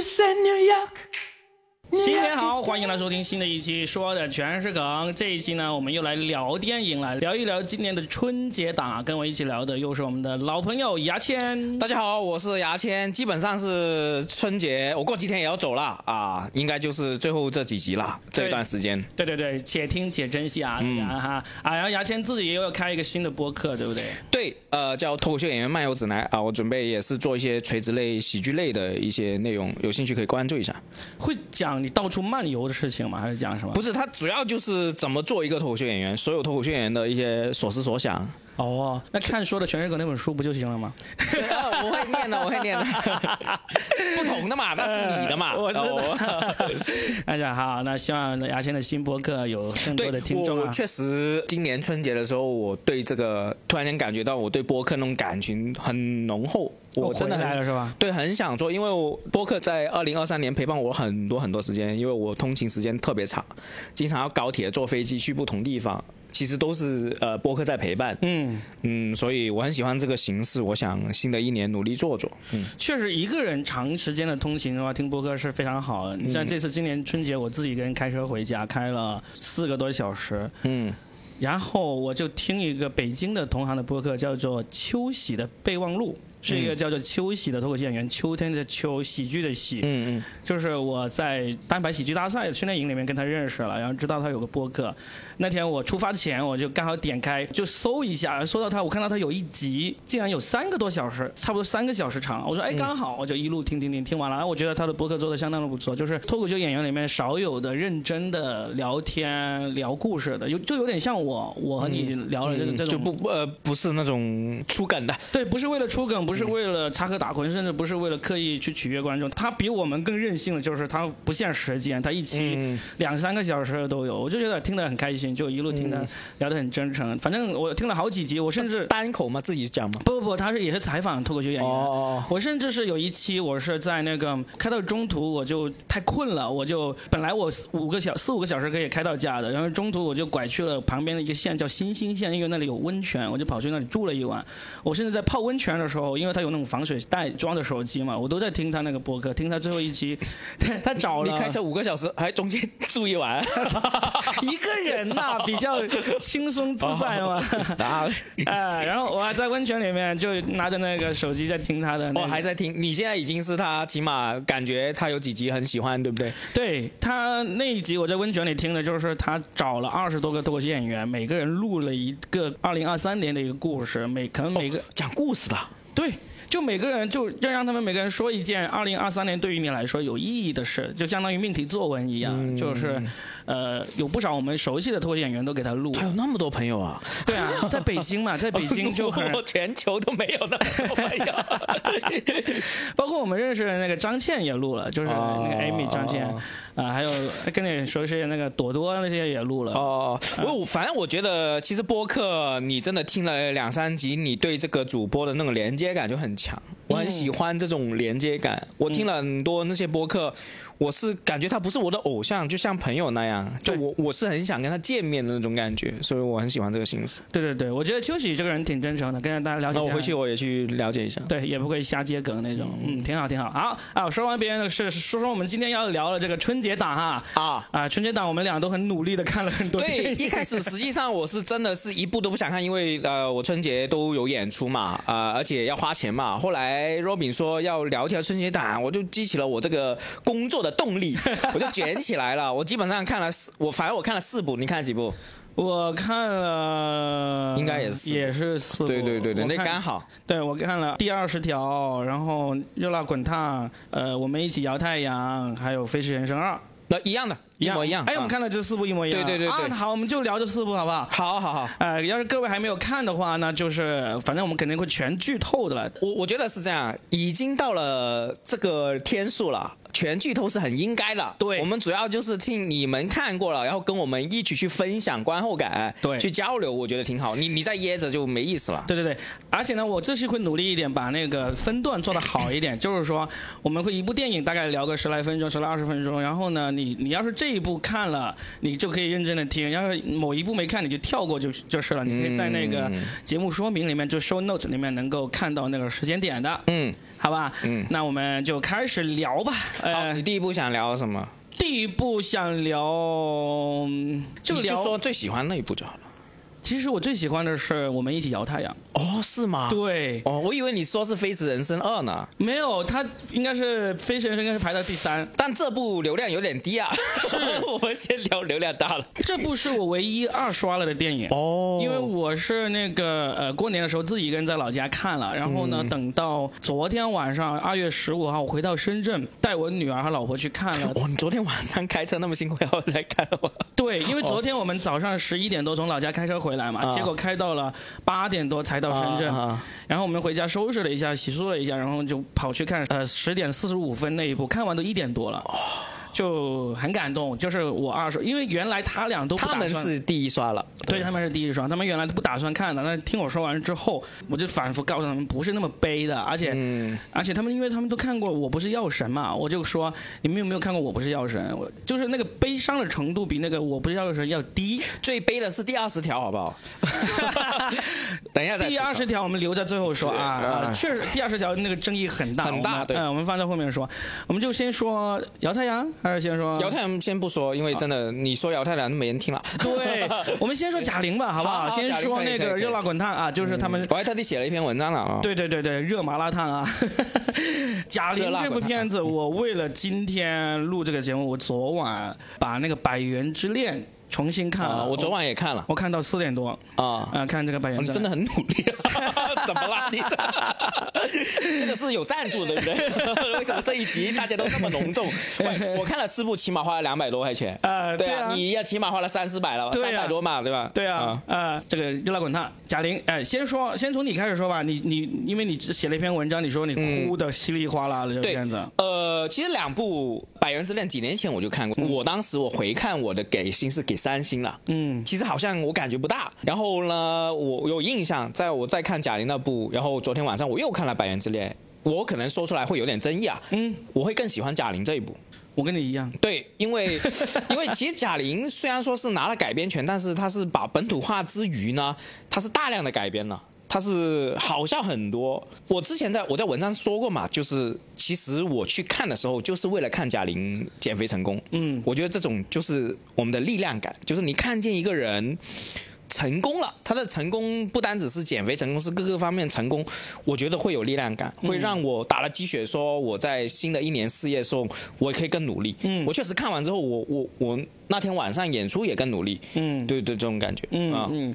Senior Yuck. 新年好，欢迎来收听新的一期，说的全是梗。这一期呢，我们又来聊电影了，聊一聊今年的春节档。跟我一起聊的又是我们的老朋友牙签。大家好，我是牙签。基本上是春节，我过几天也要走了啊，应该就是最后这几集了。这段时间，对对对，且听且珍惜啊，哈啊！然后牙签自己也要开一个新的播客，对不对？对，呃，叫脱口秀演员漫游指南啊，我准备也是做一些垂直类、喜剧类的一些内容，有兴趣可以关注一下。会讲你到处漫游的事情吗？还是讲什么？不是，他主要就是怎么做一个脱口秀演员，所有脱口秀演员的一些所思所想。哦，那看说的全是梗那本书不就行了吗？我会念的，我会念的。不同的嘛，那是你的嘛，我是的。大家好，那希望牙签的新播客有更多的听众啊。确实，今年春节的时候，我对这个突然间感觉到我对播客那种感情很浓厚。我真的来了是吧？对，很想做，因为我播客在二零二三年陪伴我很多很多时间，因为我通勤时间特别长，经常要高铁、坐飞机去不同地方。其实都是呃播客在陪伴，嗯嗯，所以我很喜欢这个形式。我想新的一年努力做做。嗯，确实一个人长时间的通勤的话，听播客是非常好的。你像这次今年春节，我自己一个人开车回家，开了四个多小时，嗯，然后我就听一个北京的同行的播客，叫做秋喜的备忘录。是一个叫做秋喜的脱口秀演员，秋天的秋，喜剧的喜。嗯嗯。就是我在单排喜剧大赛训练营里面跟他认识了，然后知道他有个播客。那天我出发前，我就刚好点开就搜一下，搜到他，我看到他有一集竟然有三个多小时，差不多三个小时长。我说哎，刚好，我就一路听听听，听完了。我觉得他的播客做的相当的不错，就是脱口秀演员里面少有的认真的聊天聊故事的，有就有点像我，我和你聊了这个这种就不呃不是那种出梗的，对，不是为了出梗，不。是为了插科打诨，甚至不是为了刻意去取悦观众。他比我们更任性的就是他不限时间，他一期两三个小时都有，我就觉得听得很开心，就一路听他聊得很真诚。反正我听了好几集，我甚至单口嘛，自己讲嘛。不不不，他是也是采访脱口秀演员。哦我甚至是有一期，我是在那个开到中途，我就太困了，我就本来我五个小四五个小时可以开到家的，然后中途我就拐去了旁边的一个县叫新兴县，因为那里有温泉，我就跑去那里住了一晚。我甚至在泡温泉的时候，因为他有那种防水袋装的手机嘛，我都在听他那个播客，听他最后一期，他他找了你开车五个小时，还中间住一晚，一个人呐，比较轻松自在嘛。啊，哎，然后我还在温泉里面就拿着那个手机在听他的，我还在听。你现在已经是他，起码感觉他有几集很喜欢，对不对？对他那一集我在温泉里听的，就是他找了二十多个脱口秀演员，每个人录了一个二零二三年的一个故事，每可能每个讲故事的。对，就每个人就就让他们每个人说一件二零二三年对于你来说有意义的事，就相当于命题作文一样，就是。呃，有不少我们熟悉的脱口演员都给他录。还有那么多朋友啊？对啊，在北京嘛，在北京就 全球都没有那么多朋友。包括我们认识的那个张倩也录了，就是那个 Amy 张倩啊，还有跟你熟悉的那个朵朵那些也录了。哦，我反正我觉得，其实播客你真的听了两三集，你对这个主播的那种连接感就很强。我很喜欢这种连接感。我听了很多那些播客。我是感觉他不是我的偶像，就像朋友那样，就我我是很想跟他见面的那种感觉，所以我很喜欢这个形式。对对对，我觉得秋喜这个人挺真诚的，跟大家了解。那我回去我也去了解一下。对，也不会瞎接梗那种，嗯，挺好挺好。好啊，说完别人的事，说说我们今天要聊的这个春节档哈。啊啊，春节档我们俩都很努力的看了很多。对，一开始实际上我是真的是一部都不想看，因为呃我春节都有演出嘛，啊而且要花钱嘛。后来 Robin 说要聊一条春节档，我就激起了我这个工作的动力。我就卷起来了，我基本上看了四，我反正我看了四部，你看了几部？我看了，应该也是也是四部，对对对对，那刚好。对我看了第二十条，然后热辣滚烫，呃，我们一起摇太阳，还有飞驰人生二，那一样的。一模一样，哎，我们看到这四部一模一样。对对对对，好，我们就聊这四部好不好？好好好。呃，要是各位还没有看的话，那就是反正我们肯定会全剧透的了。我我觉得是这样，已经到了这个天数了，全剧透是很应该的。对，我们主要就是听你们看过了，然后跟我们一起去分享观后感，对，去交流，我觉得挺好。你你再噎着就没意思了。对对对，而且呢，我这次会努力一点，把那个分段做的好一点。就是说，我们会一部电影大概聊个十来分钟，十来二十分钟。然后呢，你你要是这。这一部看了，你就可以认真的听；要是某一部没看，你就跳过就就是了。你可以在那个节目说明里面，就 show note 里面能够看到那个时间点的。嗯，好吧。嗯，那我们就开始聊吧。呃，你第一部想聊什么？第一部想聊就聊说最喜欢那一部就好了。其实我最喜欢的是我们一起摇太阳哦，是吗？对哦，我以为你说是《飞驰人生二》呢。没有，它应该是《飞驰人生》应该是排到第三，但这部流量有点低啊。是，我们先聊流量大了。这部是我唯一二刷了的电影哦，因为我是那个呃过年的时候自己一个人在老家看了，然后呢等到昨天晚上二月十五号我回到深圳带我女儿和老婆去看了。哦，你昨天晚上开车那么辛苦，然后再看吗？对，因为昨天我们早上十一点多从老家开车回来嘛，结果开。到了八点多才到深圳，然后我们回家收拾了一下，洗漱了一下，然后就跑去看呃十点四十五分那一部，看完都一点多了。就很感动，就是我二叔，因为原来他俩都他们是第一刷了，对他们是第一刷，他们原来都不打算看的，那听我说完之后，我就反复告诉他们不是那么悲的，而且而且他们因为他们都看过《我不是药神》嘛，我就说你们有没有看过《我不是药神》？我就是那个悲伤的程度比那个《我不是药神》要低，最悲的是第二十条，好不好？等一下，第二十条我们留在最后说啊，确实第二十条那个争议很大很大，对，嗯，我们放在后面说，我们就先说姚太阳。还是先说姚太郎，先不说，因为真的，你说姚太阳都没人听了。对，我们先说贾玲吧，好不好？先说那个热辣滚烫啊，就是他们，我还特地写了一篇文章了啊。对对对对，热麻辣烫啊。贾玲这部片子，我为了今天录这个节目，我昨晚把那个《百元之恋》。重新看了，我昨晚也看了，我看到四点多啊啊！看这个《百元》，你真的很努力，怎么了？你 这个是有赞助对不对？为什么这一集大家都那么隆重？我看了四部，起码花了两百多块钱。呃，对啊，你要起码花了三四百了，三百多嘛，对吧？对啊，啊，这个热辣滚烫，贾玲，哎，先说，先从你开始说吧。你你，因为你写了一篇文章，你说你哭的稀里哗啦的这样子。呃，其实两部《百元之恋》几年前我就看过，我当时我回看我的给星是给。三星了，嗯，其实好像我感觉不大。然后呢，我有印象，在我在看贾玲那部，然后昨天晚上我又看了《百元之恋》，我可能说出来会有点争议啊，嗯，我会更喜欢贾玲这一部。我跟你一样，对，因为因为其实贾玲虽然说是拿了改编权，但是她是把本土化之余呢，她是大量的改编了。她是好笑很多。我之前在我在文章说过嘛，就是其实我去看的时候，就是为了看贾玲减肥成功。嗯，我觉得这种就是我们的力量感，就是你看见一个人成功了，他的成功不单只是减肥成功，是各个方面成功，我觉得会有力量感，会让我打了鸡血，说我在新的一年事业中，我可以更努力。嗯，我确实看完之后，我我我那天晚上演出也更努力。嗯，对对，这种感觉。嗯嗯。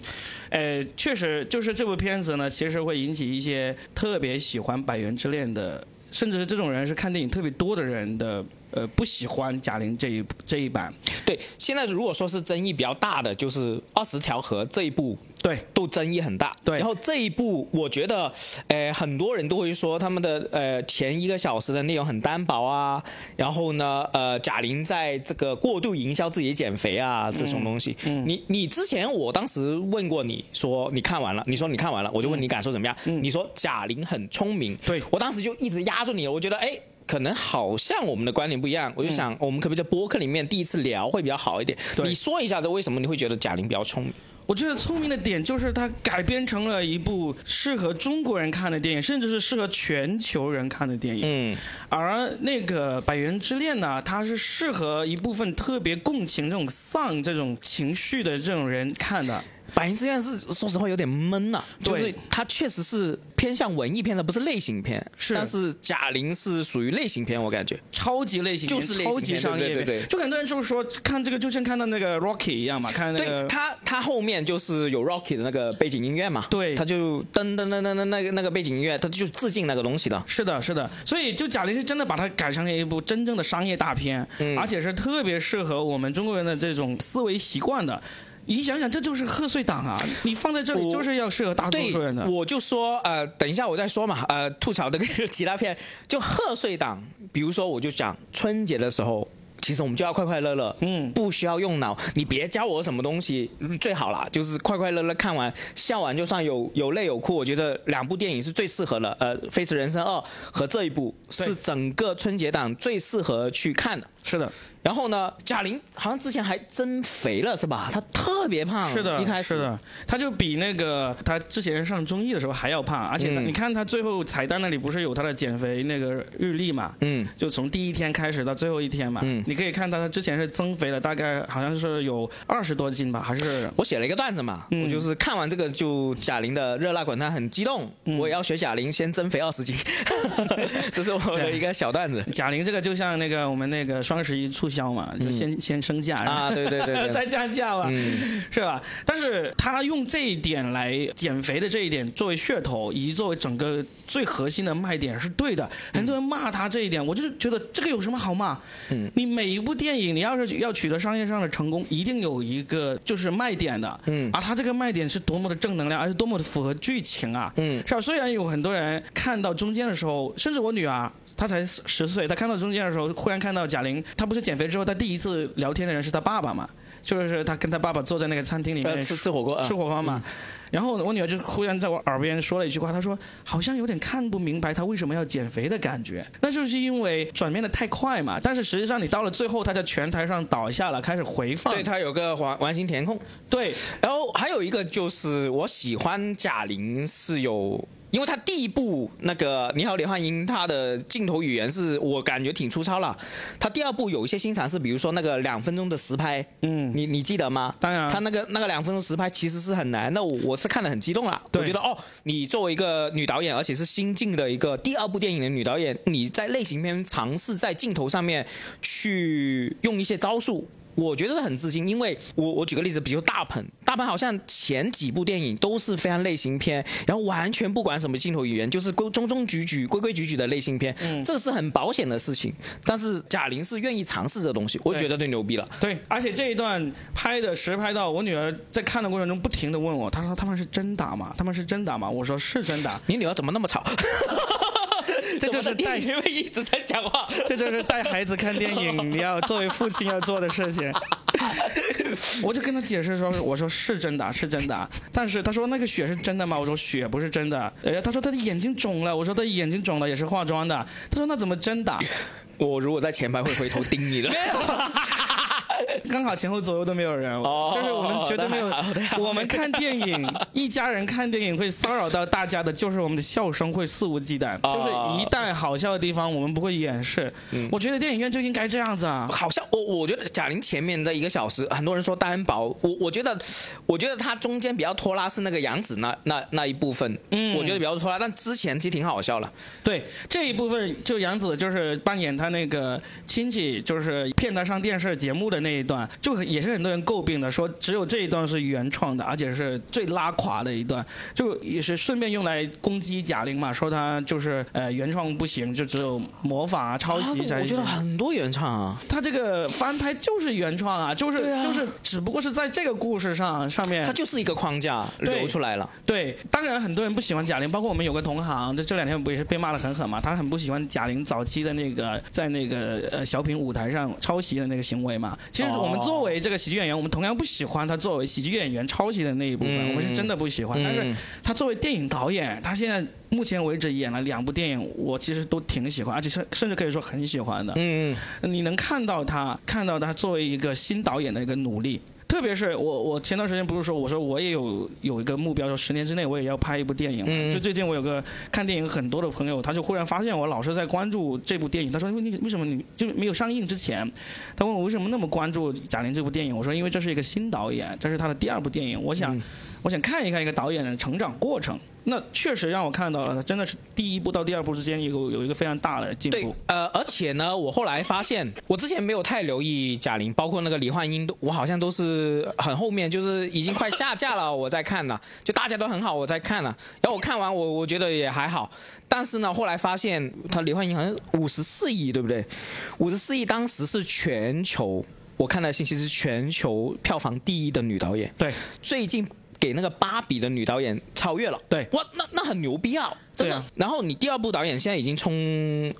呃，确实，就是这部片子呢，其实会引起一些特别喜欢《百元之恋》的，甚至是这种人是看电影特别多的人的。呃，不喜欢贾玲这一这一版。对，现在如果说是争议比较大的，就是《二十条河》这一部，对，都争议很大。对，然后这一部，我觉得，呃，很多人都会说他们的呃前一个小时的内容很单薄啊，然后呢，呃，贾玲在这个过度营销自己减肥啊这种东西。嗯。你你之前我当时问过你说你看完了，你说你看完了，我就问你感受怎么样？嗯。你说贾玲很聪明。对。我当时就一直压住你，我觉得哎。可能好像我们的观点不一样，我就想，我们可不可以在播客里面第一次聊会比较好一点？你说一下，这为什么你会觉得贾玲比较聪明？我觉得聪明的点就是它改编成了一部适合中国人看的电影，甚至是适合全球人看的电影。嗯，而那个《百元之恋》呢，它是适合一部分特别共情这种丧这种情绪的这种人看的。《百元之恋》是说实话有点闷呐，就是它确实是偏向文艺片的，不是类型片。是，但是贾玲是属于类型片，我感觉超级类型，就是超级商业片。就很多人就是说看这个就像看到那个 Rocky 一样嘛，看那个。他他后面就是有 Rocky 的那个背景音乐嘛，对，他就噔噔噔噔噔那个那个背景音乐，他就致敬那个东西的。是的，是的。所以就贾玲是真的把它改成了一部真正的商业大片，而且是特别适合我们中国人的这种思维习惯的。你想想，这就是贺岁档啊！你放在这里就是要适合大多数人的。我就说，呃，等一下我再说嘛，呃，吐槽的 其他片，就贺岁档，比如说我就讲春节的时候。其实我们就要快快乐乐，嗯，不需要用脑，你别教我什么东西，最好啦，就是快快乐乐看完，笑完就算有有泪有哭，我觉得两部电影是最适合的，呃，《飞驰人生二》和这一部是整个春节档最适合去看的，是的。然后呢，贾玲好像之前还增肥了，是吧？她特别胖，是的，一开始。是的，她就比那个她之前上综艺的时候还要胖，而且你看她最后彩蛋那里不是有她的减肥那个日历嘛？嗯，就从第一天开始到最后一天嘛，嗯，你可以看到她之前是增肥了，大概好像是有二十多斤吧，还是？我写了一个段子嘛，我就是看完这个就贾玲的热辣滚烫很激动，我也要学贾玲先增肥二十斤，这是我的一个小段子。贾玲这个就像那个我们那个双十一促销嘛，就先。先升价啊，对对对，再降价嘛，是吧？但是他用这一点来减肥的这一点作为噱头，以及作为整个最核心的卖点是对的。很多人骂他这一点，我就是觉得这个有什么好骂？嗯，你每一部电影，你要是要取得商业上的成功，一定有一个就是卖点的。嗯，而他这个卖点是多么的正能量，而且多么的符合剧情啊！嗯，是吧？虽然有很多人看到中间的时候，甚至我女儿。他才十岁，他看到中间的时候，忽然看到贾玲，他不是减肥之后，他第一次聊天的人是他爸爸嘛？就是他跟他爸爸坐在那个餐厅里面吃吃火锅，吃火锅嘛。然后我女儿就忽然在我耳边说了一句话，她说好像有点看不明白她为什么要减肥的感觉。那就是因为转变的太快嘛。但是实际上你到了最后，她在拳台上倒下了，开始回放。对她有个完完形填空。对，然后还有一个就是我喜欢贾玲是有。因为他第一部那个你好李焕英，他的镜头语言是我感觉挺粗糙了。他第二部有一些新尝试，比如说那个两分钟的实拍，嗯，你你记得吗？当然，他那个那个两分钟实拍其实是很难的，我是看得很激动了。我觉得哦，你作为一个女导演，而且是新晋的一个第二部电影的女导演，你在类型片尝试在镜头上面去用一些招数。我觉得很自信，因为我我举个例子，比如大鹏，大鹏好像前几部电影都是非常类型片，然后完全不管什么镜头语言，就是规中中矩矩、规规矩矩的类型片，嗯，这是很保险的事情。但是贾玲是愿意尝试这东西，我觉得最牛逼了。对，而且这一段拍的实拍到，我女儿在看的过程中不停的问我，她说他们是真打吗？他们是真打吗？我说是真打。你女儿怎么那么吵？这就是带因为一直在讲话，这就是带孩子看电影你 要作为父亲要做的事情。我就跟他解释说，我说是真的，是真的。但是他说那个血是真的吗？我说血不是真的。哎，他说他的眼睛肿了。我说他眼睛肿了也是化妆的。他说那怎么真的？我如果在前排会回头盯你的。刚好前后左右都没有人，就是我们绝对没有。我们看电影，一家人看电影会骚扰到大家的，就是我们的笑声会肆无忌惮。就是一旦好笑的地方，我们不会掩饰。我觉得电影院就应该这样子啊。好笑，我我觉得贾玲前面的一个小时，很多人说单薄，我我觉得，我觉得她中间比较拖拉是那个杨紫那那那一部分，嗯，我觉得比较拖拉，但之前其实挺好笑了。对这一部分，就杨紫就是扮演她那个亲戚，就是骗她上电视节目的那一段。就也是很多人诟病的，说只有这一段是原创的，而且是最拉垮的一段，就也是顺便用来攻击贾玲嘛，说她就是呃原创不行，就只有模仿啊、抄袭才。我觉得很多原创啊，他这个翻拍就是原创啊，就是就是只不过是在这个故事上上面，它就是一个框架流出来了。对，当然很多人不喜欢贾玲，包括我们有个同行，这这两天不也是被骂的很狠嘛？他很不喜欢贾玲早期的那个在那个呃小品舞台上抄袭的那个行为嘛。其实我。我们作为这个喜剧演员，我们同样不喜欢他作为喜剧演员抄袭的那一部分，我们是真的不喜欢。但是他作为电影导演，他现在目前为止演了两部电影，我其实都挺喜欢，而且甚甚至可以说很喜欢的。嗯嗯，你能看到他，看到他作为一个新导演的一个努力。特别是我，我前段时间不是说，我说我也有有一个目标，说十年之内我也要拍一部电影。就最近我有个看电影很多的朋友，他就忽然发现我老是在关注这部电影。他说：“为你为什么你就没有上映之前？”他问我为什么那么关注贾玲这部电影。我说：“因为这是一个新导演，这是他的第二部电影，我想我想看一看一个导演的成长过程。”那确实让我看到了，真的是第一部到第二部之间有有一个非常大的进步。对，呃，而且呢，我后来发现，我之前没有太留意贾玲，包括那个李焕英，都我好像都是很后面，就是已经快下架了，我在看呢，就大家都很好，我在看了。然后我看完，我我觉得也还好。但是呢，后来发现，她李焕英好像五十四亿，对不对？五十四亿当时是全球，我看到信息是全球票房第一的女导演。对，最近。给那个芭比的女导演超越了。对，哇，那那很牛逼啊！对啊。然后你第二部导演现在已经冲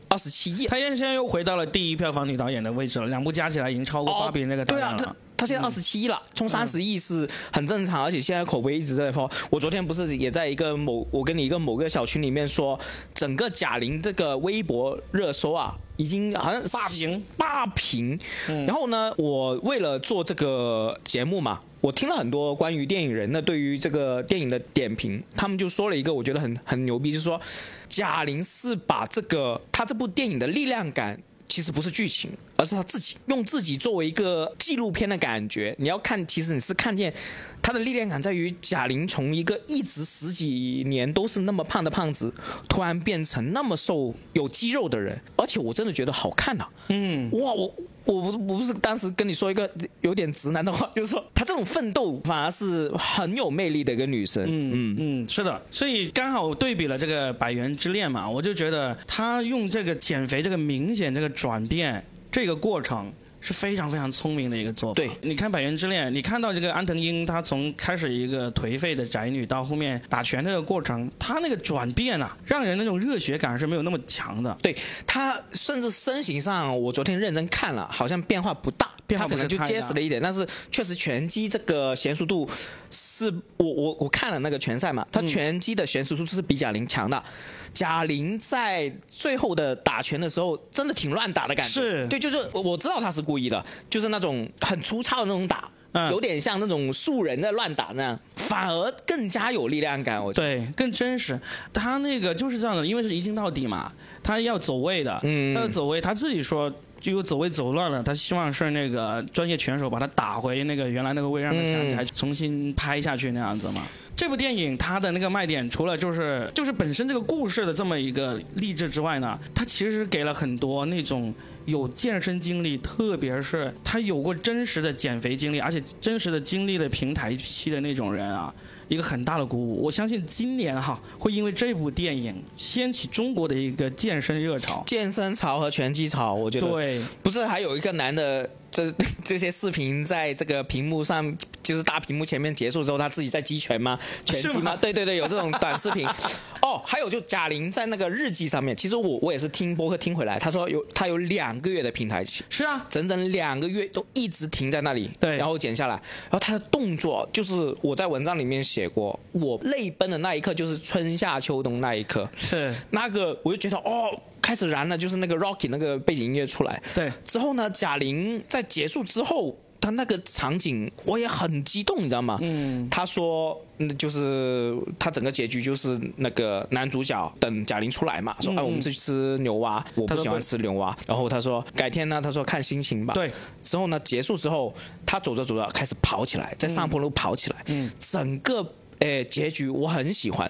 二十七亿，他现在又回到了第一票房女导演的位置了，两部加起来已经超过芭比那个导演了。他现在二十七亿了，冲三十亿是很正常，而且现在口碑一直在发。我昨天不是也在一个某，我跟你一个某个小群里面说，整个贾玲这个微博热搜啊，已经好像霸屏霸屏。然后呢，我为了做这个节目嘛，我听了很多关于电影人的对于这个电影的点评，他们就说了一个我觉得很很牛逼，就是说贾玲是把这个她这部电影的力量感。其实不是剧情，而是他自己用自己作为一个纪录片的感觉。你要看，其实你是看见他的力量感在于贾玲从一个一直十几年都是那么胖的胖子，突然变成那么瘦有肌肉的人，而且我真的觉得好看呐。嗯，哇，我。我不是我不是当时跟你说一个有点直男的话，就是说她这种奋斗反而是很有魅力的一个女生。嗯嗯嗯，是的，所以刚好对比了这个《百元之恋》嘛，我就觉得她用这个减肥这个明显这个转变这个过程。是非常非常聪明的一个做法。对，你看《百元之恋》，你看到这个安藤英，她从开始一个颓废的宅女，到后面打拳这个过程，她那个转变啊，让人那种热血感是没有那么强的。对，她甚至身形上，我昨天认真看了，好像变化不大。他可能就结实了一点，但是确实拳击这个娴熟度是我我我看了那个拳赛嘛，他拳击的娴熟度是比贾玲强的。贾玲在最后的打拳的时候，真的挺乱打的感觉。是，对，就是我知道她是故意的，就是那种很粗糙的那种打，有点像那种素人在乱打那样，反而更加有力量感。我觉得对，更真实。他那个就是这样的，因为是一镜到底嘛，他要走位的，他要走位，他自己说。就有走位走乱了，他希望是那个专业拳手把他打回那个原来那个位，让他想起来重新拍下去那样子嘛。这部电影它的那个卖点，除了就是就是本身这个故事的这么一个励志之外呢，它其实给了很多那种有健身经历，特别是他有过真实的减肥经历，而且真实的经历的平台期的那种人啊。一个很大的鼓舞，我相信今年哈会因为这部电影掀起中国的一个健身热潮、健身潮和拳击潮。我觉得对，不是还有一个男的，这 这些视频在这个屏幕上，就是大屏幕前面结束之后，他自己在击拳吗？拳击吗？对对对，有这种短视频。哦，还有就贾玲在那个日记上面，其实我我也是听播客听回来，他说有他有两个月的平台期，是啊，整整两个月都一直停在那里，对，然后剪下来，然后他的动作就是我在文章里面写过，我泪奔的那一刻就是春夏秋冬那一刻，是那个我就觉得哦，开始燃了，就是那个 Rocky 那个背景音乐出来，对，之后呢，贾玲在结束之后。他那个场景我也很激动，你知道吗？嗯，他说，就是他整个结局就是那个男主角等贾玲出来嘛，说哎，我们去吃牛蛙，我不喜欢吃牛蛙。然后他说改天呢，他说看心情吧。对。之后呢，结束之后，他走着走着开始跑起来，在上坡路跑起来。嗯。整个。诶，结局我很喜欢，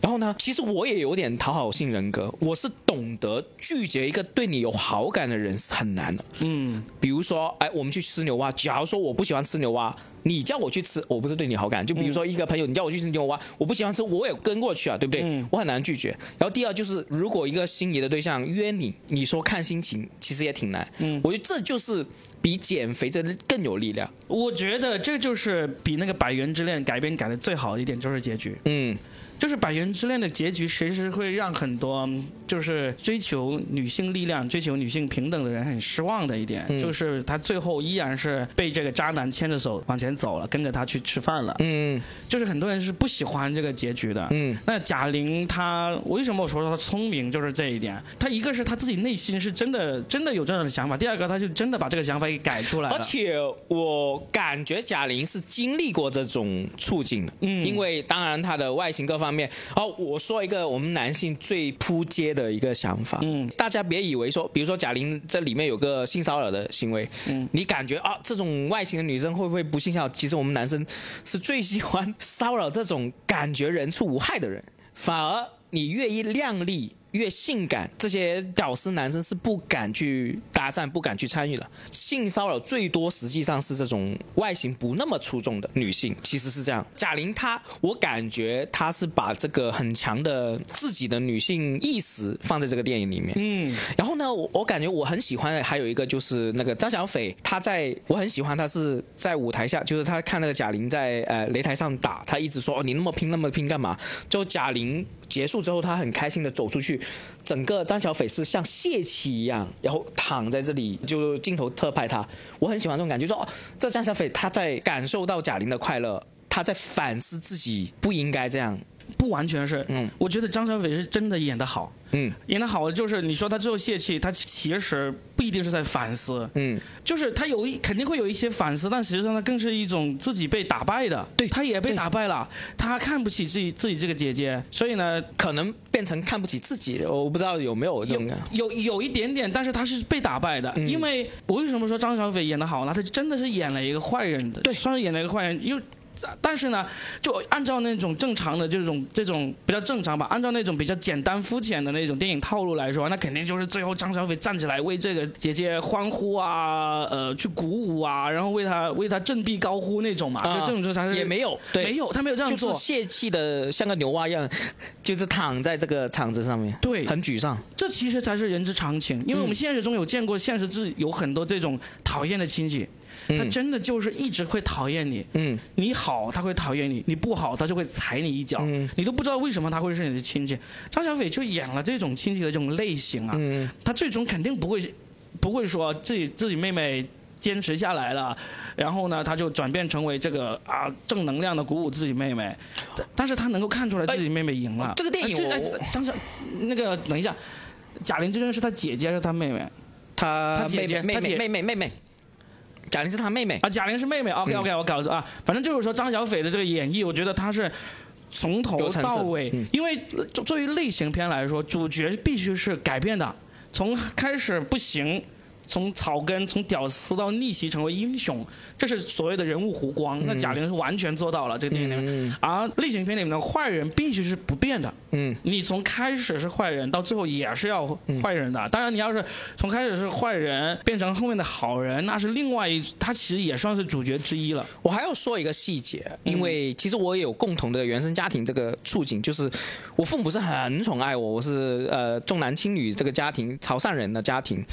然后呢，其实我也有点讨好性人格，我是懂得拒绝一个对你有好感的人是很难的。嗯，比如说，哎，我们去吃牛蛙，假如说我不喜欢吃牛蛙，你叫我去吃，我不是对你好感。就比如说一个朋友，你叫我去吃牛蛙，我不喜欢吃，我也跟过去啊，对不对？我很难拒绝。然后第二就是，如果一个心仪的对象约你，你说看心情，其实也挺难。嗯，我觉得这就是。比减肥真的更有力量，我觉得这就是比那个《百元之恋》改编改的最好的一点，就是结局。嗯。就是《百元之恋》的结局，其实会让很多就是追求女性力量、追求女性平等的人很失望的一点，就是他最后依然是被这个渣男牵着手往前走了，跟着他去吃饭了。嗯，就是很多人是不喜欢这个结局的。嗯，那贾玲她为什么我说她聪明，就是这一点。她一个是她自己内心是真的真的有这样的想法，第二个她就真的把这个想法给改出来了。而且我感觉贾玲是经历过这种处境的，嗯，因为当然她的外形各方。方面，好，我说一个我们男性最扑街的一个想法，嗯，大家别以为说，比如说贾玲这里面有个性骚扰的行为，嗯，你感觉啊，这种外形的女生会不会不性骚扰？其实我们男生是最喜欢骚扰这种感觉人畜无害的人，反而你越一靓丽。越性感，这些屌丝男生是不敢去搭讪、不敢去参与的。性骚扰最多实际上是这种外形不那么出众的女性，其实是这样。贾玲她，我感觉她是把这个很强的自己的女性意识放在这个电影里面。嗯，然后呢，我我感觉我很喜欢的还有一个就是那个张小斐，她在我很喜欢她是在舞台下，就是她看那个贾玲在呃擂台上打，她一直说哦你那么拼那么拼干嘛？就贾玲。结束之后，他很开心的走出去，整个张小斐是像泄气一样，然后躺在这里，就镜头特拍他。我很喜欢这种感觉，说哦，这张小斐他在感受到贾玲的快乐，他在反思自己不应该这样。不完全是，嗯，我觉得张小斐是真的演得好，嗯，演得好就是你说他最后泄气，他其实不一定是在反思，嗯，就是他有一肯定会有一些反思，但实际上他更是一种自己被打败的，对他也被打败了，他看不起自己自己这个姐姐，所以呢，可能变成看不起自己，我不知道有没有有有有一点点，但是他是被打败的，因为我为什么说张小斐演得好呢？他真的是演了一个坏人的，对，算是演了一个坏人，因为。但是呢，就按照那种正常的这种这种比较正常吧，按照那种比较简单肤浅的那种电影套路来说，那肯定就是最后张小斐站起来为这个姐姐欢呼啊，呃，去鼓舞啊，然后为她为她振臂高呼那种嘛，就这种正常也没有，对没有，他没有这样做，泄气的像个牛蛙一样，就是躺在这个场子上面，对，很沮丧。这其实才是人之常情，因为我们现实中有见过，现实是有很多这种讨厌的亲戚。他真的就是一直会讨厌你，嗯，你好他会讨厌你，你不好他就会踩你一脚，嗯，你都不知道为什么他会是你的亲戚。张小斐就演了这种亲戚的这种类型啊，嗯，他最终肯定不会，不会说自己自己妹妹坚持下来了，然后呢他就转变成为这个啊正能量的鼓舞自己妹妹，但是他能够看出来自己妹妹赢了。这个电影，张小那个等一下，贾玲究竟是他姐姐还是他妹妹？他姐姐，妹妹，妹妹，妹妹。贾玲是他妹妹啊，贾玲是妹妹。OK OK，我搞错啊。反正就是说张小斐的这个演绎，我觉得她是从头到尾，因为作为类型片来说，主角必须是改变的，从开始不行。从草根，从屌丝到逆袭成为英雄，这是所谓的人物弧光。那贾玲是完全做到了这个电影里面。而类型片里面的坏人必须是不变的。嗯，你从开始是坏人，到最后也是要坏人的。当然，你要是从开始是坏人变成后面的好人，那是另外一，他其实也算是主角之一了。我还要说一个细节，因为其实我也有共同的原生家庭这个处境，就是我父母是很宠爱我，我是呃重男轻女这个家庭，潮汕人的家庭，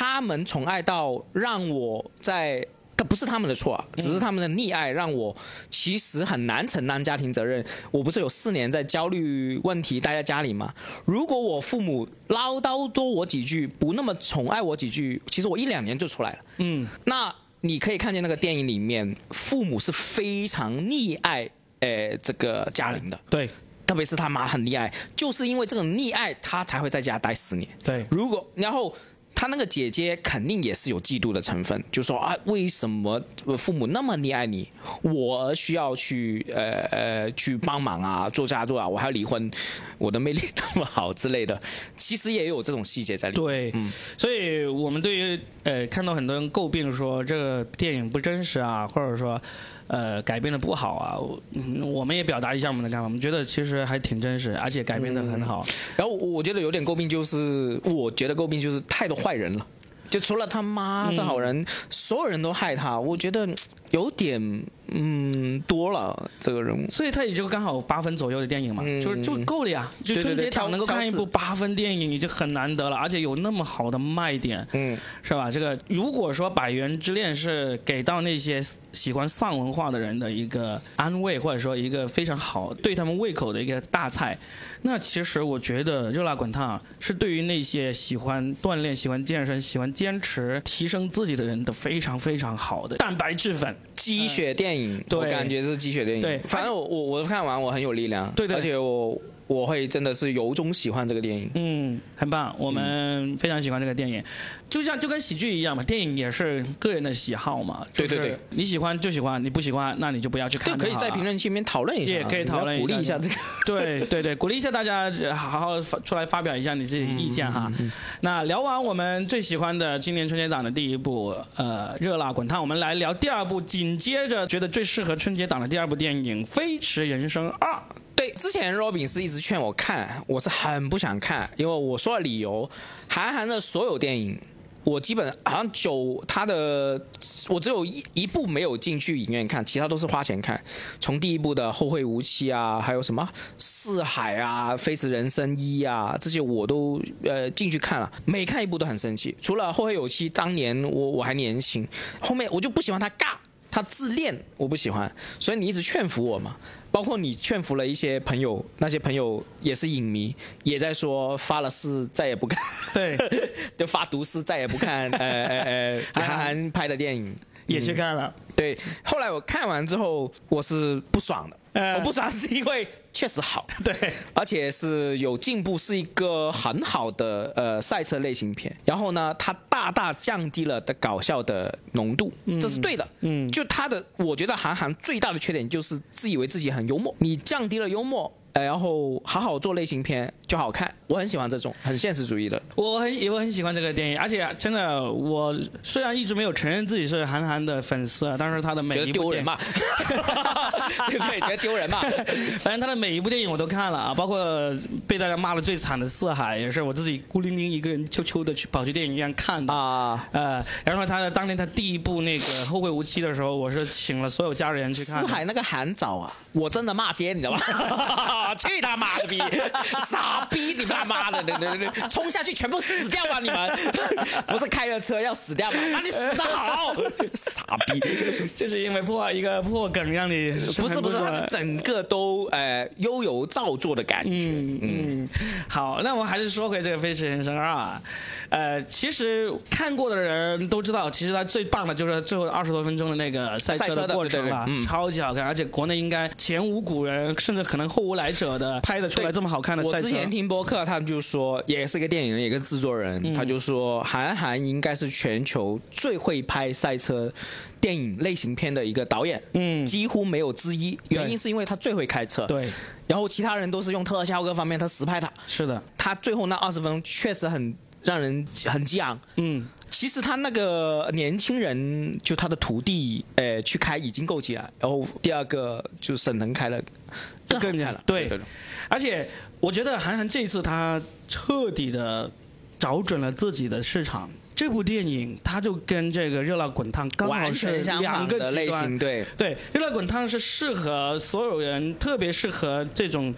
他们。宠爱到让我在，这不是他们的错，啊只是他们的溺爱让我其实很难承担家庭责任。我不是有四年在焦虑问题待在家里吗？如果我父母唠叨多我几句，不那么宠爱我几句，其实我一两年就出来了。嗯，那你可以看见那个电影里面，父母是非常溺爱，诶，这个嘉玲的。对，特别是他妈很溺爱，就是因为这种溺爱，他才会在家待十年。对，如果然后。他那个姐姐肯定也是有嫉妒的成分，就说啊，为什么父母那么溺爱你，我需要去呃呃去帮忙啊，做家做啊，我还要离婚，我的魅力那么好之类的，其实也有这种细节在里面。对，嗯，所以我们对于呃看到很多人诟病说这个电影不真实啊，或者说。呃，改编的不好啊，我们也表达一下我们的看法。我们觉得其实还挺真实，而且改编的很好。然后我觉得有点诟病，就是我觉得诟病就是太多坏人了，就除了他妈是好人，所有人都害他。我觉得有点。嗯，多了这个人物，所以他也就刚好八分左右的电影嘛，就是就够了呀。就春节档能够看一部八分电影已经很难得了，而且有那么好的卖点，嗯，是吧？这个如果说《百元之恋》是给到那些喜欢丧文化的人的一个安慰，或者说一个非常好对他们胃口的一个大菜，那其实我觉得《热辣滚烫》是对于那些喜欢锻炼、喜欢健身、喜欢坚持提升自己的人的非常非常好的蛋白质粉鸡血电影。我感觉是鸡血电影，对，反正我我我看完我很有力量，对对，而且我。我会真的是由衷喜欢这个电影，嗯，很棒，我们非常喜欢这个电影，就像就跟喜剧一样嘛，电影也是个人的喜好嘛，对对对，你喜欢就喜欢，你不喜欢那你就不要去看。可以在评论区里面讨论一下，也可以讨论鼓励一下这个，对对对，鼓励一下大家好好出来发表一下你自己意见哈。那聊完我们最喜欢的今年春节档的第一部呃热辣滚烫，我们来聊第二部，紧接着觉得最适合春节档的第二部电影《飞驰人生二》。对，《之前 Robin 是一直劝我看，我是很不想看，因为我说了理由，韩寒的所有电影。我基本好像九他的，我只有一一部没有进去影院看，其他都是花钱看。从第一部的《后会无期》啊，还有什么《四海》啊，《飞驰人生一》啊，这些我都呃进去看了，每看一部都很生气。除了《后会有期》，当年我我还年轻，后面我就不喜欢他尬。他自恋，我不喜欢，所以你一直劝服我嘛。包括你劝服了一些朋友，那些朋友也是影迷，也在说发了誓再也不看，对，就发毒誓再也不看。呃呃呃，韩寒拍的电影也去看了。对，后来我看完之后，我是不爽的。我不爽是因为 确实好，对，而且是有进步，是一个很好的呃赛车类型片。然后呢，它大大降低了的搞笑的浓度，这是对的。嗯，就他的，我觉得韩寒最大的缺点就是自以为自己很幽默，你降低了幽默。呃，然后好好做类型片就好看，我很喜欢这种很现实主义的。我很我很喜欢这个电影，而且真的，我虽然一直没有承认自己是韩寒的粉丝，但是他的每一部丢人嘛，对不对？觉得丢人嘛。反正他的每一部电影我都看了啊，包括被大家骂的最惨的《四海》，也是我自己孤零零一个人悄悄的去跑去电影院看的啊。呃，然后他的当年他第一部那个《后会无期》的时候，我是请了所有家人去看。四海那个韩早啊，我真的骂街，你知道吗？去他妈的逼！傻逼！你妈妈的，对对对，冲下去全部死掉吧！你们 不是开着车要死掉吗？那你死的好，傻逼！就是因为破一个破梗让你不是不是，他整个都呃悠游造作的感觉。嗯，好，那我还是说回这个《飞驰人生二》。呃，其实看过的人都知道，其实它最棒的就是最后二十多分钟的那个赛车的过程了，超级好看，而且国内应该前无古人，甚至可能后无来者的拍的出来这么好看的赛车。我之前听播客，他们就说，也是一个电影人，一个制作人，他就说韩寒应该是全球最会拍赛车电影类型片的一个导演，嗯，几乎没有之一。原因是因为他最会开车，对，然后其他人都是用特效各方面，他实拍他。是的，他最后那二十分钟确实很。让人很激昂。嗯，其实他那个年轻人，就他的徒弟，呃，去开已经够急了。然后第二个就沈腾开了，更厉害了。对，而且我觉得韩寒这一次他彻底的找准了自己的市场。这部电影他就跟这个《热辣滚烫》刚好是两个类型。对对，《热辣滚烫》是适合所有人，特别适合这种。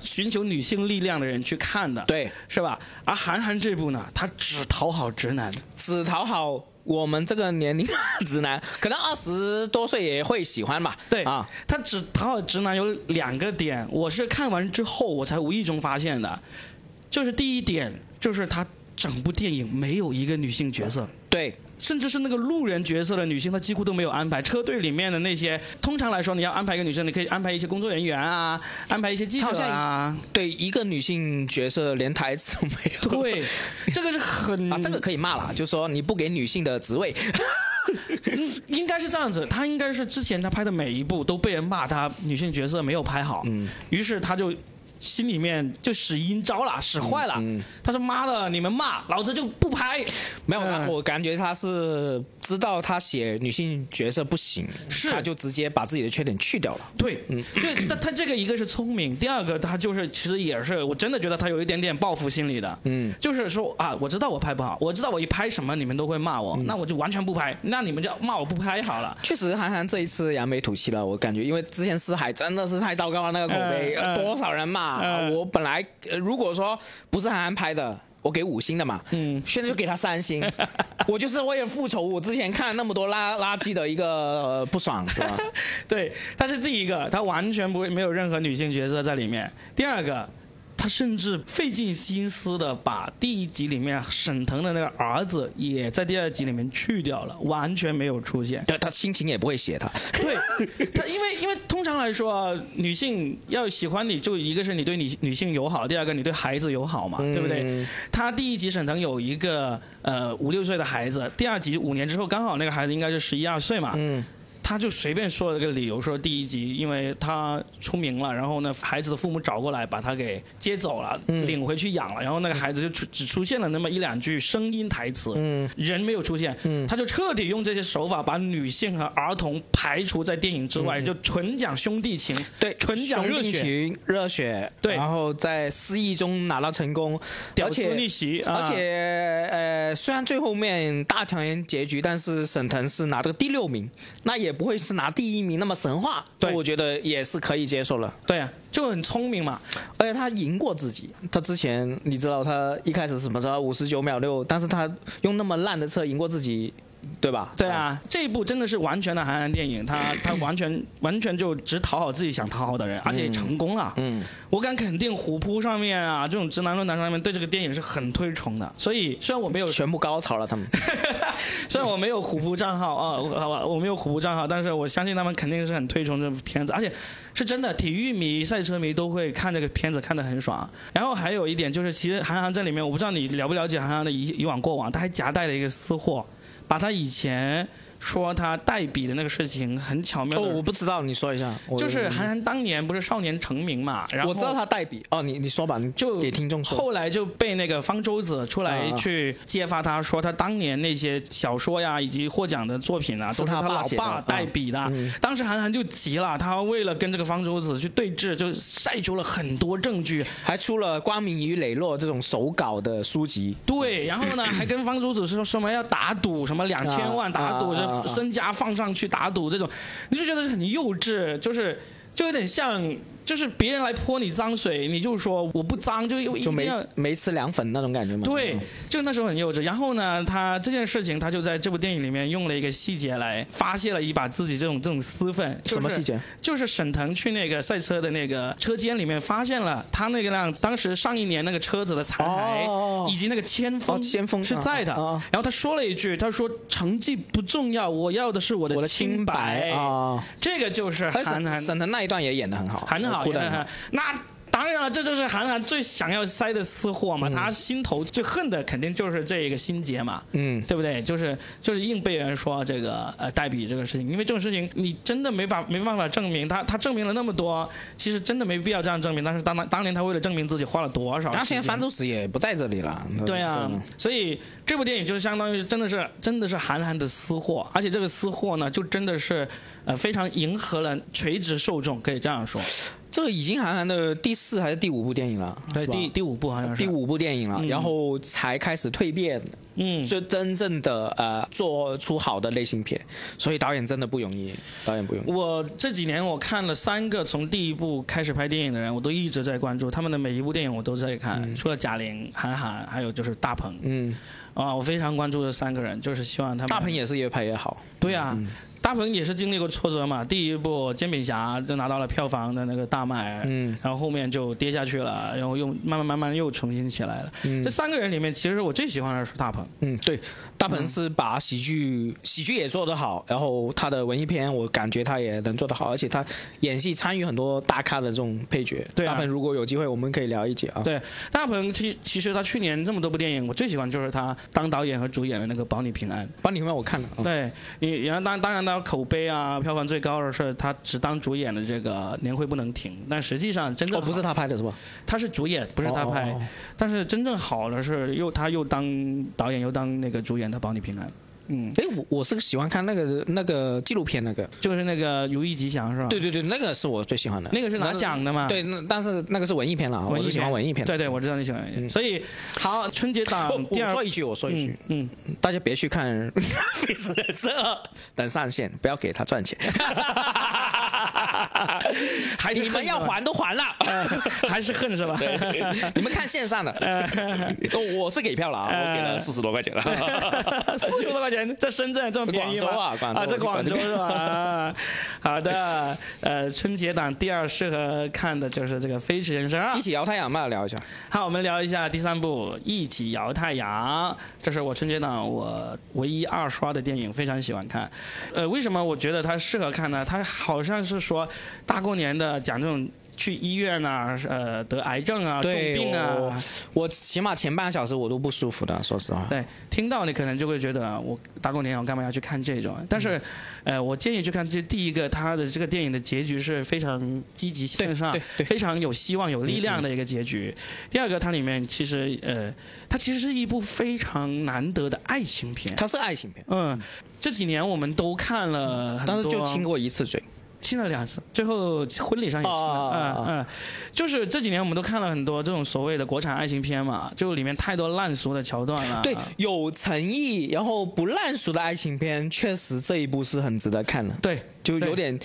寻求女性力量的人去看的，对，是吧？而韩寒这部呢，他只讨好直男，只讨好我们这个年龄的 直男，可能二十多岁也会喜欢吧。对啊，他只讨好直男有两个点，我是看完之后我才无意中发现的，就是第一点就是他整部电影没有一个女性角色，对。甚至是那个路人角色的女性，她几乎都没有安排。车队里面的那些，通常来说，你要安排一个女生，你可以安排一些工作人员啊，安排一些记者啊。对，一个女性角色连台词都没有。对，这个是很啊，这个可以骂了，就说你不给女性的职位，应该是这样子。他应该是之前他拍的每一部都被人骂他女性角色没有拍好，嗯，于是他就。心里面就使阴招了，使坏了。他说：“妈的，你们骂，老子就不拍。”没有，我感觉他是。知道他写女性角色不行，是他就直接把自己的缺点去掉了。对，嗯，就他他这个一个是聪明，第二个他就是其实也是，我真的觉得他有一点点报复心理的。嗯，就是说啊，我知道我拍不好，我知道我一拍什么你们都会骂我，那我就完全不拍，那你们就骂我不拍好了。确实，韩寒这一次扬眉吐气了，我感觉，因为之前《四海》真的是太糟糕了，那个口碑，多少人骂。我本来如果说不是韩寒拍的。我给五星的嘛，嗯，现在就给他三星。我就是为了复仇，我之前看了那么多垃垃圾的一个不爽，是吧？对，他是第一个，他完全不会没有任何女性角色在里面。第二个。他甚至费尽心思的把第一集里面沈腾的那个儿子也在第二集里面去掉了，完全没有出现。对他心情也不会写他。对，他因为因为通常来说，女性要喜欢你就一个是你对女女性友好，第二个你对孩子友好嘛，对不对？他第一集沈腾有一个呃五六岁的孩子，第二集五年之后刚好那个孩子应该是十一二岁嘛。嗯。他就随便说了个理由，说第一集因为他出名了，然后呢，孩子的父母找过来把他给接走了，领回去养了，然后那个孩子就出只出现了那么一两句声音台词，人没有出现，他就彻底用这些手法把女性和儿童排除在电影之外，就纯讲兄弟情，对，纯讲热血，热血，对，然后在失意中拿到成功，屌丝逆袭，而且呃，虽然最后面大团圆结局，但是沈腾是拿这个第六名，那也。不会是拿第一名那么神话，对，我觉得也是可以接受了。对啊，就很聪明嘛，而且他赢过自己。他之前你知道他一开始什么时候五十九秒六，但是他用那么烂的车赢过自己。对吧？对啊，这一部真的是完全的韩寒电影，他他 完全完全就只讨好自己想讨好的人，而且成功了。嗯，我敢肯定，虎扑上面啊，这种直男论坛上面对这个电影是很推崇的。所以虽然我没有全部高潮了，他们 虽然我没有虎扑账号啊，好吧，我没有虎扑账号，但是我相信他们肯定是很推崇这部片子，而且是真的，体育迷、赛车迷都会看这个片子看得很爽。然后还有一点就是，其实韩寒在里面，我不知道你了不了解韩寒的以以往过往，他还夹带了一个私货。把他以前。说他代笔的那个事情很巧妙。哦，我不知道，你说一下。就是韩寒当年不是少年成名嘛，然后我知道他代笔。哦，你你说吧，就给听众说。后来就被那个方舟子出来去揭发，他说他当年那些小说呀，以及获奖的作品啊，都是他老爸代笔的。当时韩寒就急了，他为了跟这个方舟子去对峙，就晒出了很多证据，还出了《光明与磊落》这种手稿的书籍。对，然后呢，还跟方舟子说什么要打赌，什么两千万打赌。身家放上去打赌这种，你就觉得是很幼稚，就是就有点像。就是别人来泼你脏水，你就说我不脏，就又一定要没吃凉粉那种感觉吗？对，就那时候很幼稚。然后呢，他这件事情，他就在这部电影里面用了一个细节来发泄了一把自己这种这种私愤。什么细节？就是沈腾去那个赛车的那个车间里面，发现了他那个辆当时上一年那个车子的残骸，以及那个铅封，铅封是在的。然后他说了一句，他说成绩不重要，我要的是我的清白。啊，这个就是韩寒。沈腾那一段也演的很好，很好。那当然了，这就是韩寒最想要塞的私货嘛。他心头最恨的肯定就是这一个心结嘛，嗯，对不对？就是就是硬被人说这个呃代笔这个事情，因为这种事情你真的没法没办法证明。他他证明了那么多，其实真的没必要这样证明。但是当当当年他为了证明自己花了多少？当现在樊祖史也不在这里了。对啊，所以这部电影就是相当于真的是真的是韩寒的私货，而且这个私货呢，就真的是呃非常迎合了垂直受众，可以这样说。这个已经韩寒的第四还是第五部电影了？对，第第五部好像是第五部电影了，然后才开始蜕变，嗯，就真正的呃做出好的类型片，所以导演真的不容易，导演不容易。我这几年我看了三个从第一部开始拍电影的人，我都一直在关注他们的每一部电影，我都在看，除了贾玲、韩寒，还有就是大鹏，嗯，啊，我非常关注这三个人，就是希望他们大鹏也是越拍越好，对呀。大鹏也是经历过挫折嘛，第一部《煎饼侠》就拿到了票房的那个大卖，嗯，然后后面就跌下去了，然后又慢慢慢慢又重新起来了。嗯，这三个人里面，其实我最喜欢的是大鹏。嗯，对，大鹏是把喜剧喜剧也做得好，然后他的文艺片我感觉他也能做得好，而且他演戏参与很多大咖的这种配角。对，大鹏如果有机会，我们可以聊一节啊。对，大鹏其其实他去年这么多部电影，我最喜欢就是他当导演和主演的那个《保你平安》。保你平安我看了。对，你然后当当然他口碑啊。票房最高的是他只当主演的这个年会不能停，但实际上真正不是他拍的是吧？他是主演，不是他拍。但是真正好的是又他又当导演又当那个主演的《保你平安》。嗯，哎，我我是喜欢看那个那个纪录片，那个就是那个《如意吉祥》是吧？对对对，那个是我最喜欢的。那个是拿奖的嘛？对，那但是那个是文艺片了，我是喜欢文艺片。对对，我知道你喜欢文艺。所以好，春节档 第二，我说一句，我说一句，嗯，大家别去看《飞驰人生》，等上线，不要给他赚钱。还你们要还都还了，还是恨是吧？你们看线上的，我是给票了啊，我给了四十多块钱了，四十多块钱在深圳这么便宜吗？啊，在广州是吧？好的，呃，春节档第二适合看的就是这个《飞驰人生》，一起摇太阳嘛，聊一下。好，我们聊一下第三部《一起摇太阳》，这是我春节档我唯一二刷的电影，非常喜欢看。呃，为什么我觉得它适合看呢？它好像是说大过年的讲这种。去医院啊，呃，得癌症啊，重病啊，我起码前半小时我都不舒服的，说实话。对，听到你可能就会觉得我大过年我干嘛要去看这种？但是，呃，我建议去看这第一个，它的这个电影的结局是非常积极向上，非常有希望、有力量的一个结局。第二个，它里面其实呃，它其实是一部非常难得的爱情片。它是爱情片。嗯，这几年我们都看了，但是就亲过一次嘴。亲了两次，最后婚礼上也亲了。嗯嗯，就是这几年我们都看了很多这种所谓的国产爱情片嘛，就里面太多烂俗的桥段了。对，有诚意然后不烂俗的爱情片，确实这一部是很值得看的。对，就有点，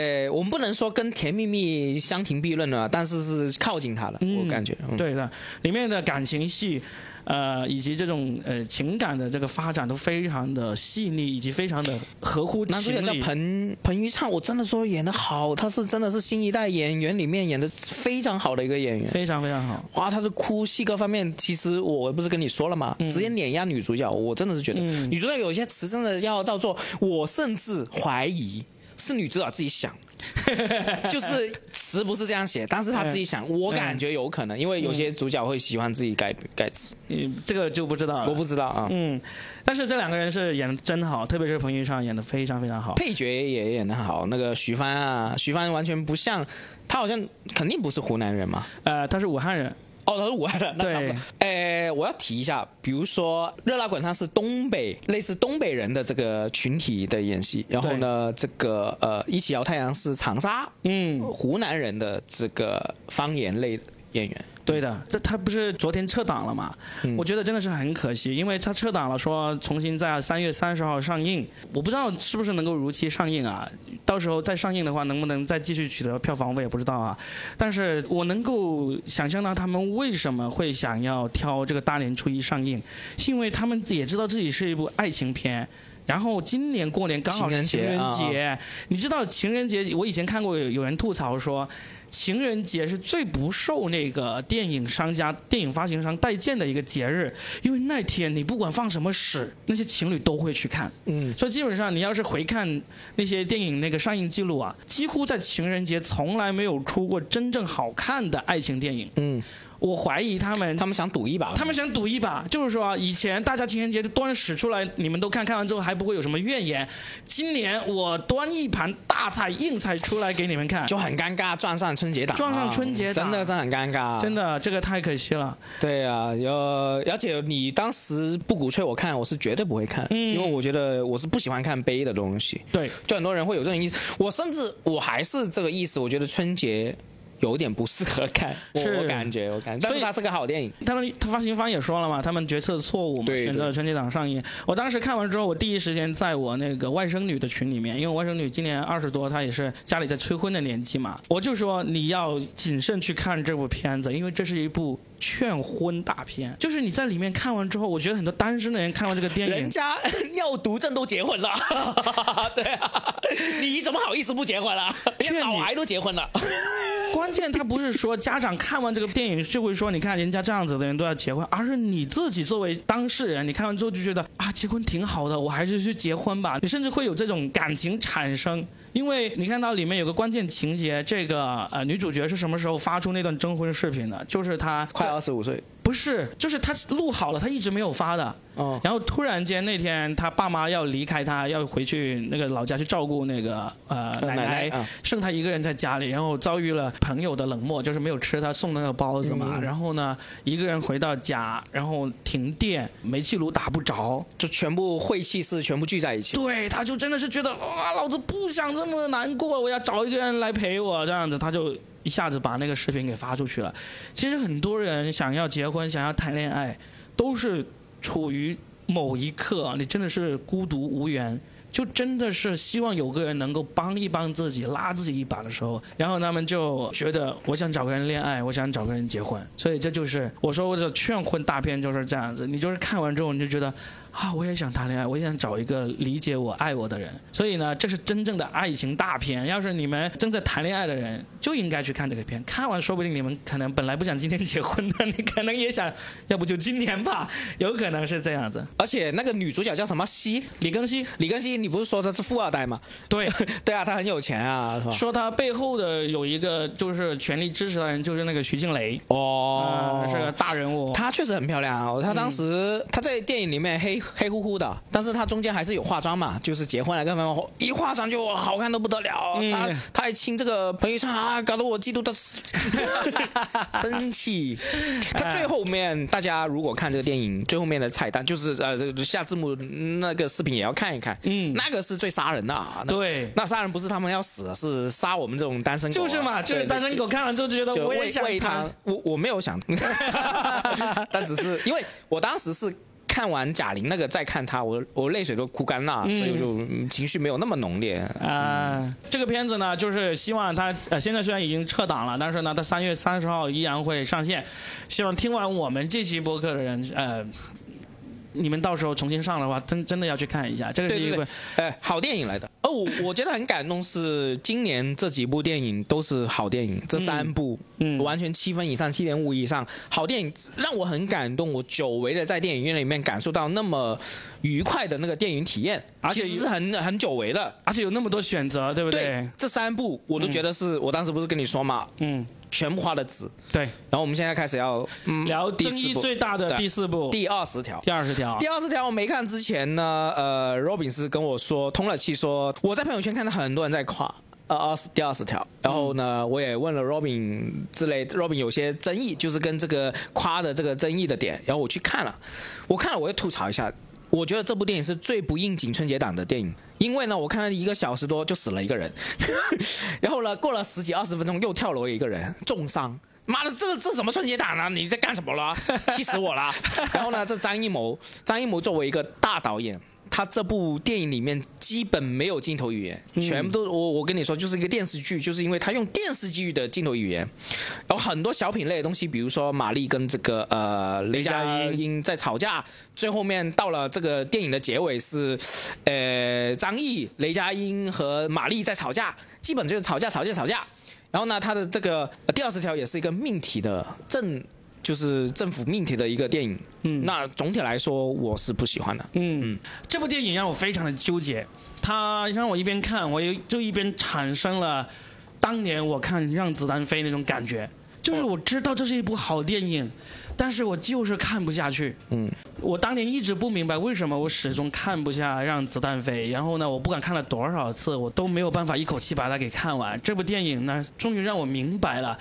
呃，我们不能说跟《甜蜜蜜》相提并论了，但是是靠近它了，我感觉。对的，里面的感情戏。呃，以及这种呃情感的这个发展都非常的细腻，以及非常的合乎。男主角叫彭彭昱畅，我真的说演的好，他是真的是新一代演员里面演的非常好的一个演员，非常非常好。哇，他是哭戏各方面，其实我不是跟你说了吗？直接碾压女主角，我真的是觉得女主角有些词真的要照做，我甚至怀疑是女主角自己想。就是词不是这样写，但是她自己想，我感觉有可能，因为有些主角会喜欢自己改改词，嗯，这个就不知道，我不知道啊，嗯，但是这两个人是演的真好，特别是彭昱畅演的非常非常好，配角也演的好，那个徐帆啊，徐帆完全不像，他好像肯定不是湖南人嘛，呃，他是武汉人。哦，他是武汉的，那差不多。诶，我要提一下，比如说《热辣滚烫》是东北类似东北人的这个群体的演戏，然后呢，这个呃《一起摇太阳》是长沙，嗯，湖南人的这个方言类演员。对的，这他不是昨天撤档了吗？我觉得真的是很可惜，因为他撤档了，说重新在三月三十号上映，我不知道是不是能够如期上映啊？到时候再上映的话，能不能再继续取得票房，我也不知道啊。但是我能够想象到他们为什么会想要挑这个大年初一上映，是因为他们也知道自己是一部爱情片，然后今年过年刚好是情人节，你知道情人节，我以前看过有有人吐槽说。情人节是最不受那个电影商家、电影发行商待见的一个节日，因为那天你不管放什么屎，那些情侣都会去看。嗯，所以基本上你要是回看那些电影那个上映记录啊，几乎在情人节从来没有出过真正好看的爱情电影。嗯。我怀疑他们，他们想赌一把，他们想赌一把，就是说以前大家情人节端屎出来，你们都看看完之后还不会有什么怨言。今年我端一盘大菜硬菜出来给你们看，就很尴尬，撞上春节档，撞上春节档，真的是很尴尬，真的这个太可惜了。对啊，呃而且你当时不鼓吹我看，我是绝对不会看，因为我觉得我是不喜欢看悲的东西。对，就很多人会有这种意思，我甚至我还是这个意思，我觉得春节。有点不适合看，我感觉，我感觉，所以它是个好电影。他们他发行方也说了嘛，他们决策错误嘛，选择了春节档上映。我当时看完之后，我第一时间在我那个外甥女的群里面，因为外甥女今年二十多，她也是家里在催婚的年纪嘛，我就说你要谨慎去看这部片子，因为这是一部。劝婚大片，就是你在里面看完之后，我觉得很多单身的人看完这个电影，人家尿毒症都结婚了，对啊，你怎么好意思不结婚了？连脑癌都结婚了。关键他不是说家长看完这个电影就会说，你看人家这样子的人都要结婚，而是你自己作为当事人，你看完之后就觉得啊，结婚挺好的，我还是去结婚吧。你甚至会有这种感情产生。因为你看到里面有个关键情节，这个呃女主角是什么时候发出那段征婚视频的？就是她快二十五岁。不是，就是他录好了，他一直没有发的。哦。然后突然间那天，他爸妈要离开他，要回去那个老家去照顾那个呃奶奶，剩他一个人在家里，然后遭遇了朋友的冷漠，就是没有吃他送那个包子嘛。然后呢，一个人回到家，然后停电，煤气炉打不着，就全部晦气是全部聚在一起。对，他就真的是觉得哇，老子不想这么难过，我要找一个人来陪我，这样子他就。一下子把那个视频给发出去了。其实很多人想要结婚、想要谈恋爱，都是处于某一刻，你真的是孤独无援，就真的是希望有个人能够帮一帮自己、拉自己一把的时候，然后他们就觉得我想找个人恋爱，我想找个人结婚。所以这就是我说我的劝婚大片就是这样子，你就是看完之后你就觉得。啊，我也想谈恋爱，我也想找一个理解我、爱我的人。所以呢，这是真正的爱情大片。要是你们正在谈恋爱的人，就应该去看这个片。看完，说不定你们可能本来不想今天结婚的，你可能也想，要不就今年吧，有可能是这样子。而且那个女主角叫什么？西李庚希，李庚希，你不是说她是富二代吗？对，对啊，她很有钱啊，是吧？说她背后的有一个就是全力支持的人，就是那个徐静蕾。哦，是个大人物。她确实很漂亮啊，她当时她在电影里面黑黑乎乎的，但是她中间还是有化妆嘛，就是结婚了跟方一化妆就好看的不得了。她她还亲这个彭昱畅啊，搞得我嫉妒的 生气。他最后面大家如果看这个电影最后面的彩蛋，就是呃下字幕那个视频也要看一看。嗯，那个是最杀人的。啊。对，那杀人不是他们要死，是杀我们这种单身狗。就是嘛，就是单身狗看完之后就觉得我也想他。我我没有想，但只是因为我当时是。看完贾玲那个再看她，我我泪水都哭干了，所以我就情绪没有那么浓烈啊。这个片子呢，就是希望他呃现在虽然已经撤档了，但是呢，他三月三十号依然会上线。希望听完我们这期播客的人呃。你们到时候重新上的话，真真的要去看一下，这个是一个呃好电影来的。哦，我觉得很感动，是今年这几部电影都是好电影，这三部嗯完全七分以上，七点五以上，好电影让我很感动。我久违的在电影院里面感受到那么愉快的那个电影体验，而且是很很久违的，而且有那么多选择，对不对？这三部我都觉得是我当时不是跟你说嘛，嗯。全部花的纸，对。然后我们现在开始要聊争议最大的第四部，第二十条。第二十条，第二十条我没看之前呢，呃，Robin 是跟我说通了气，说我在朋友圈看到很多人在夸，呃，二十第二十条。然后呢，我也问了 Robin 之类，Robin 有些争议，就是跟这个夸的这个争议的点。然后我去看了，我看了，我也吐槽一下。我觉得这部电影是最不应景春节档的电影，因为呢，我看了一个小时多就死了一个人，然后呢，过了十几二十分钟又跳楼一个人重伤，妈的，这这什么春节档啊？你在干什么了？气死我了！然后呢，这张艺谋，张艺谋作为一个大导演。他这部电影里面基本没有镜头语言，全部都我我跟你说就是一个电视剧，就是因为他用电视剧的镜头语言，有很多小品类的东西，比如说玛丽跟这个呃雷佳音在吵架，最后面到了这个电影的结尾是，呃张译、雷佳音和玛丽在吵架，基本就是吵架吵架吵架，然后呢他的这个第二十条也是一个命题的正。就是政府命题的一个电影，嗯，那总体来说我是不喜欢的，嗯，这部电影让我非常的纠结，它让我一边看，我又就一边产生了当年我看《让子弹飞》那种感觉，就是我知道这是一部好电影，但是我就是看不下去，嗯，我当年一直不明白为什么我始终看不下《让子弹飞》，然后呢，我不管看了多少次，我都没有办法一口气把它给看完。这部电影呢，终于让我明白了，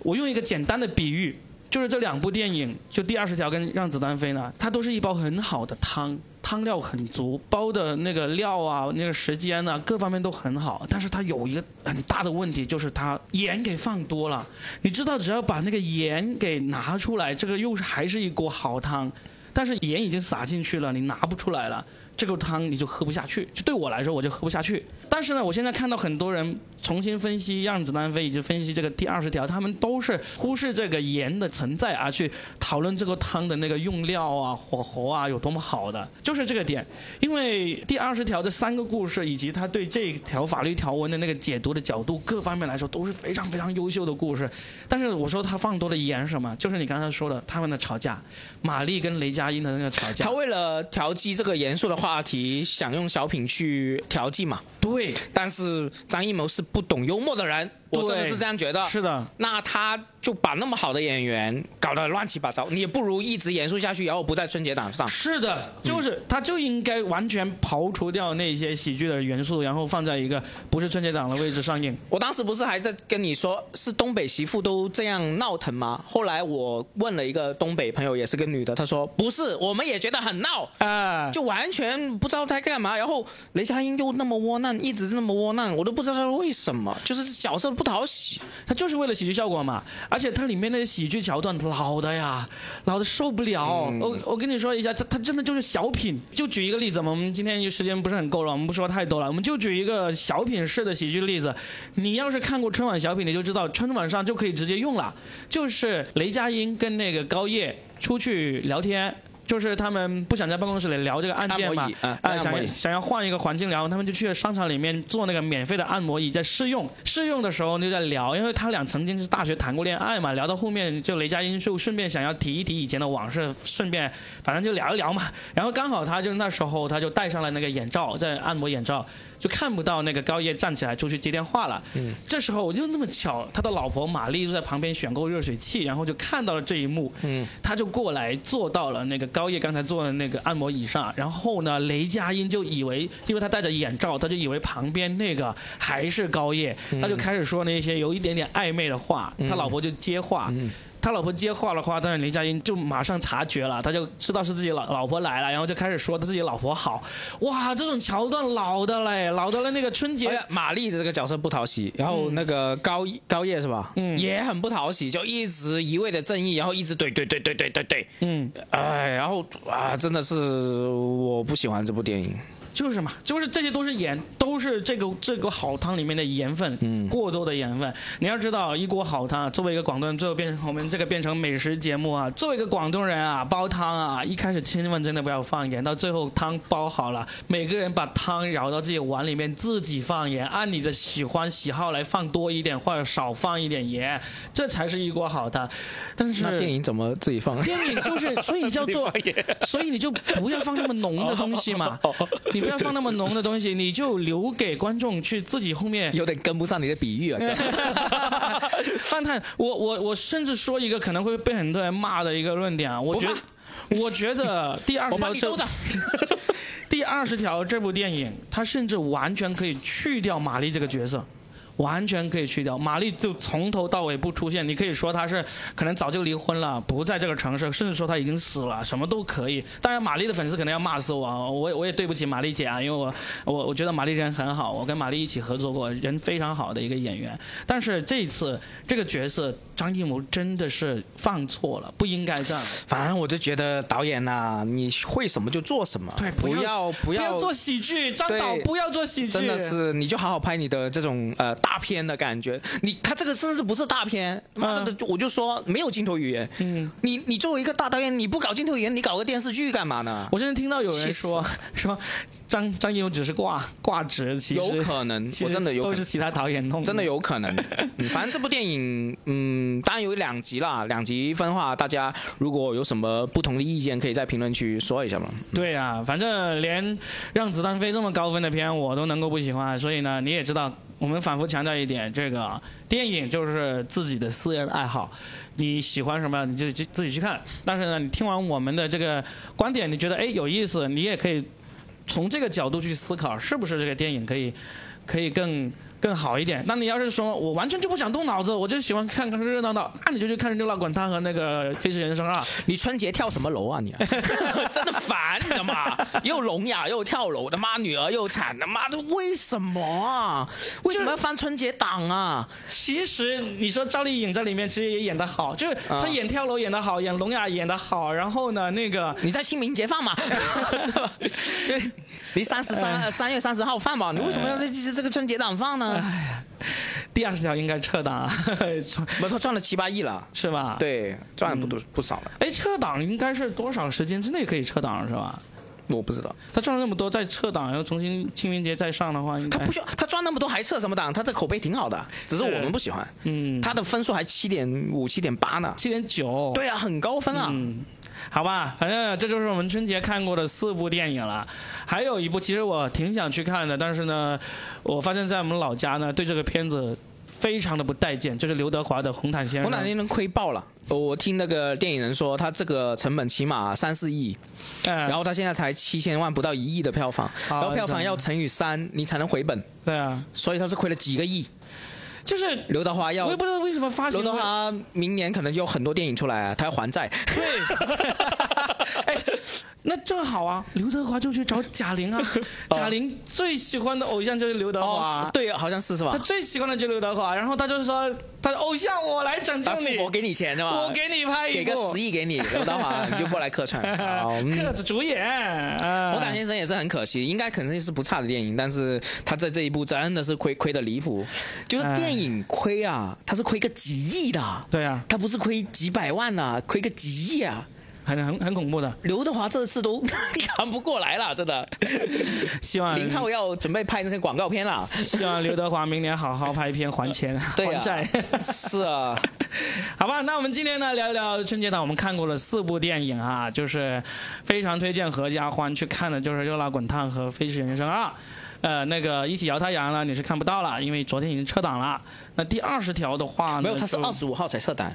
我用一个简单的比喻。就是这两部电影，就第二十条跟让子弹飞呢，它都是一包很好的汤，汤料很足，包的那个料啊，那个时间呢，各方面都很好。但是它有一个很大的问题，就是它盐给放多了。你知道，只要把那个盐给拿出来，这个又是还是一锅好汤，但是盐已经撒进去了，你拿不出来了。这个汤你就喝不下去，就对我来说我就喝不下去。但是呢，我现在看到很多人重新分析《让子弹飞》以及分析这个第二十条，他们都是忽视这个盐的存在而去讨论这个汤的那个用料啊、火候啊有多么好的，就是这个点。因为第二十条这三个故事以及他对这条法律条文的那个解读的角度，各方面来说都是非常非常优秀的故事。但是我说他放多了盐什么，就是你刚才说的他们的吵架，玛丽跟雷佳音的那个吵架。他为了调剂这个严肃的。话题想用小品去调剂嘛？对，但是张艺谋是不懂幽默的人。我真的是这样觉得。是的，那他就把那么好的演员搞得乱七八糟，你也不如一直严肃下去，然后不在春节档上。是的，就是他就应该完全刨除掉那些喜剧的元素，然后放在一个不是春节档的位置上映。我当时不是还在跟你说，是东北媳妇都这样闹腾吗？后来我问了一个东北朋友，也是个女的，她说不是，我们也觉得很闹啊，就完全不知道在干嘛。然后雷佳音又那么窝囊，一直那么窝囊，我都不知道为什么，就是角色不。不讨喜，他就是为了喜剧效果嘛。而且它里面那些喜剧桥段老的呀，老的受不了。我我跟你说一下，他他真的就是小品。就举一个例子嘛，我们今天时间不是很够了，我们不说太多了。我们就举一个小品式的喜剧例子。你要是看过春晚小品，你就知道春晚上就可以直接用了。就是雷佳音跟那个高叶出去聊天。就是他们不想在办公室里聊这个案件嘛，啊，想想要换一个环境聊，他们就去了商场里面做那个免费的按摩椅在试用。试用的时候就在聊，因为他俩曾经是大学谈过恋爱嘛，聊到后面就雷佳音就顺便想要提一提以前的往事，顺便反正就聊一聊嘛。然后刚好他就那时候他就戴上了那个眼罩，在按摩眼罩。就看不到那个高叶站起来出去接电话了。嗯，这时候我就那么巧，他的老婆玛丽就在旁边选购热水器，然后就看到了这一幕。嗯，他就过来坐到了那个高叶刚才坐的那个按摩椅上，然后呢，雷佳音就以为，因为他戴着眼罩，他就以为旁边那个还是高叶，他就开始说那些有一点点暧昧的话，他老婆就接话。他老婆接话的话，但是林佳音就马上察觉了，他就知道是自己老老婆来了，然后就开始说他自己老婆好。哇，这种桥段老的嘞，老的了。那个春节，玛丽的这个角色不讨喜，然后那个高高叶是吧？嗯，也很不讨喜，就一直一味的正义，然后一直怼怼怼怼怼怼怼。嗯，哎，然后啊，真的是我不喜欢这部电影。就是嘛，就是这些都是盐，都是这个这个好汤里面的盐分，嗯，过多的盐分。你要知道，一锅好汤，作为一个广东人，最后变成我们这个变成美食节目啊。作为一个广东人啊，煲汤啊，一开始千万真的不要放盐，到最后汤煲好了，每个人把汤舀到自己碗里面，自己放盐，按你的喜欢喜好来放多一点或者少放一点盐，这才是一锅好汤。但是那电影怎么自己放？电影就是，所以叫做，所以你就不要放那么浓的东西嘛，你。不要放那么浓的东西，你就留给观众去自己后面。有点跟不上你的比喻啊！范探，我我我甚至说一个可能会被很多人骂的一个论点啊，我觉得，我觉得第二条这 第二十条这部电影，它甚至完全可以去掉玛丽这个角色。完全可以去掉，玛丽就从头到尾不出现。你可以说她是可能早就离婚了，不在这个城市，甚至说她已经死了，什么都可以。当然，玛丽的粉丝可能要骂死我，我我也对不起玛丽姐啊，因为我我我觉得玛丽人很好，我跟玛丽一起合作过，人非常好的一个演员。但是这一次这个角色张艺谋真的是犯错了，不应该这样。反正我就觉得导演呐，你会什么就做什么，对，不要不要做喜剧，张导不要做喜剧，真的是你就好好拍你的这种呃。大片的感觉，你他这个甚至不是大片，妈的，我就说没有镜头语言。嗯，你你作为一个大导演，你不搞镜头语言，你搞个电视剧干嘛呢？我现在听到有人说 说张张艺谋只是挂挂职，其实有可能，我真的有都是其他导演弄，真的有可能。反正这部电影，嗯，当然有两集啦，两集分化，大家如果有什么不同的意见，可以在评论区说一下嘛。对啊，反正连让子弹飞这么高分的片，我都能够不喜欢，所以呢，你也知道。我们反复强调一点，这个电影就是自己的私人爱好，你喜欢什么你就自己去看。但是呢，你听完我们的这个观点，你觉得哎有意思，你也可以从这个角度去思考，是不是这个电影可以可以更。更好一点。那你要是说我完全就不想动脑子，我就喜欢看看热闹闹，那你就去看热闹滚烫和那个《飞驰人生二》。你春节跳什么楼啊你？真的烦你的嘛！又聋哑又跳楼的妈，女儿又惨的妈的，为什么啊？为什么要翻春节档啊？其实你说赵丽颖在里面其实也演得好，就是她演跳楼演得好，演聋哑演得好。然后呢，那个你在清明节放嘛？对你三十三三月三十号放嘛？你为什么要在这这个春节档放呢？哎呀，第二十条应该撤档，没错，赚了七八亿了，是吧？对，赚了不多不少了。哎，撤档应该是多少时间之内可以撤档是吧？我不知道。他赚了那么多，再撤档，然后重新清明节再上的话，应该他不需要。他赚那么多还撤什么档？他这口碑挺好的，只是我们不喜欢。嗯，他的分数还七点五、七点八呢，七点九。对啊，很高分啊。好吧，反正这就是我们春节看过的四部电影了。还有一部，其实我挺想去看的，但是呢，我发现在我们老家呢，对这个片子非常的不待见，就是刘德华的《红毯先生》。红毯先生亏爆了，我听那个电影人说，他这个成本起码三四亿，然后他现在才七千万，不到一亿的票房，然后票房要乘以三，你才能回本。对啊，所以他是亏了几个亿。就是刘德华要，我也不知道为什么发行。刘德华明年可能有很多电影出来啊，他要还债。对。那正好啊，刘德华就去找贾玲啊。贾玲最喜欢的偶像就是刘德华。对，好像是是吧？他最喜欢的就是刘德华，然后他就说：“他的偶像，我来拯救你，我给你钱是吧？我给你拍一部，给个十亿给你，刘德华你就过来客串。客主演，我胆先生也是很可惜，应该肯定是不差的电影，但是他在这一部真的是亏亏的离谱，就是电影亏啊，他是亏个几亿的。对啊，他不是亏几百万呐，亏个几亿啊。很很很恐怖的。刘德华这次都 扛不过来了，真的。希望林浩要准备拍那些广告片了。希望刘德华明年好好拍片还钱还债。是啊，好吧，那我们今天呢聊一聊春节档我们看过了四部电影啊，就是非常推荐合家欢去看的，就是《热辣滚烫》和《飞驰人生二》。呃，那个一起摇太阳呢，你是看不到了，因为昨天已经撤档了。那第二十条的话，没有，它是二十五号才撤档。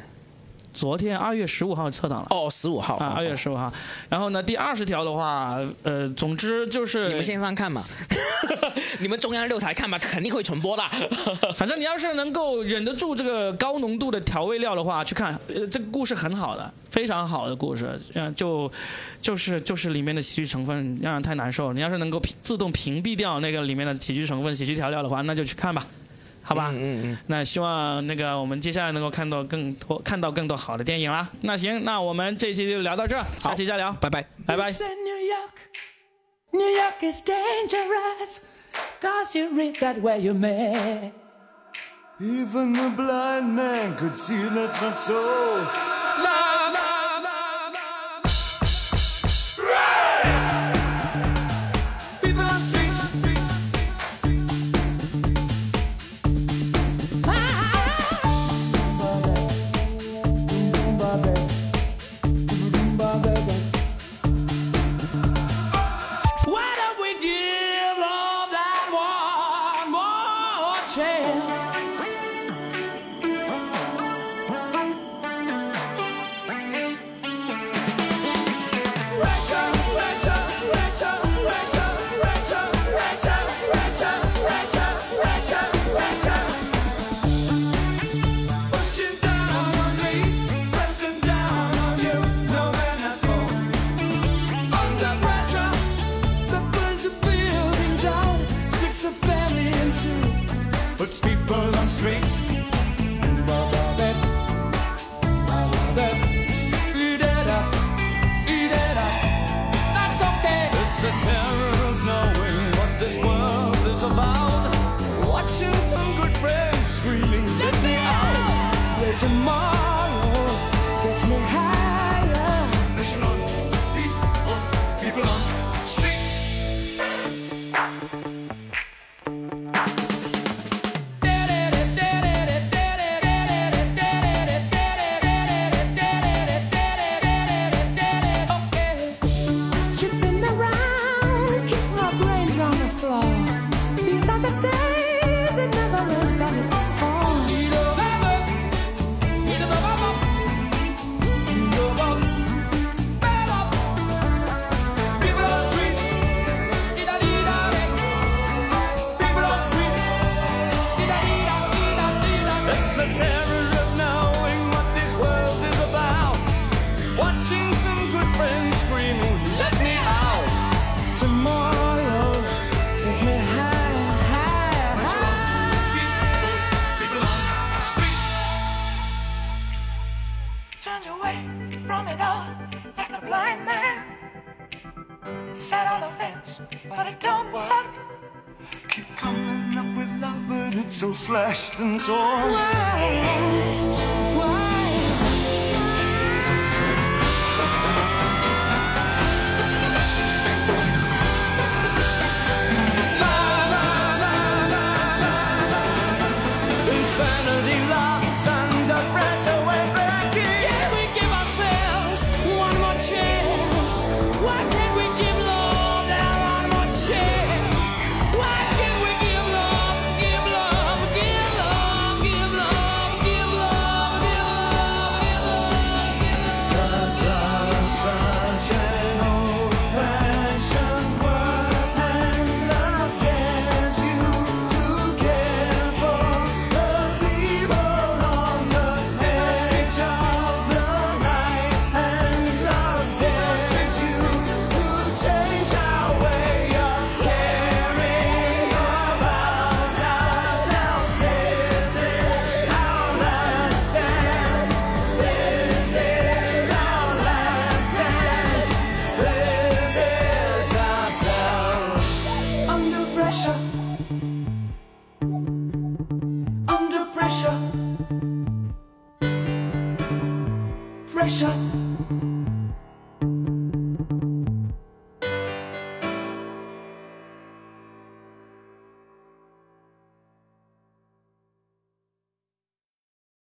昨天二月十五号撤档了。哦，十五号啊，二月十五号。然后呢，第二十条的话，呃，总之就是你们线上看嘛，你们中央六台看吧，肯定会重播的。反正你要是能够忍得住这个高浓度的调味料的话，去看，呃，这个故事很好的，非常好的故事。嗯，就就是就是里面的喜剧成分让人太难受。你要是能够自动屏蔽掉那个里面的喜剧成分、喜剧调料的话，那就去看吧。好吧，嗯嗯，那希望那个我们接下来能够看到更多看到更多好的电影啦。那行，那我们这期就聊到这，下期再聊，拜拜，拜拜。so tomorrow. But I don't want. Keep coming up with love, but it's so slashed and torn. Why?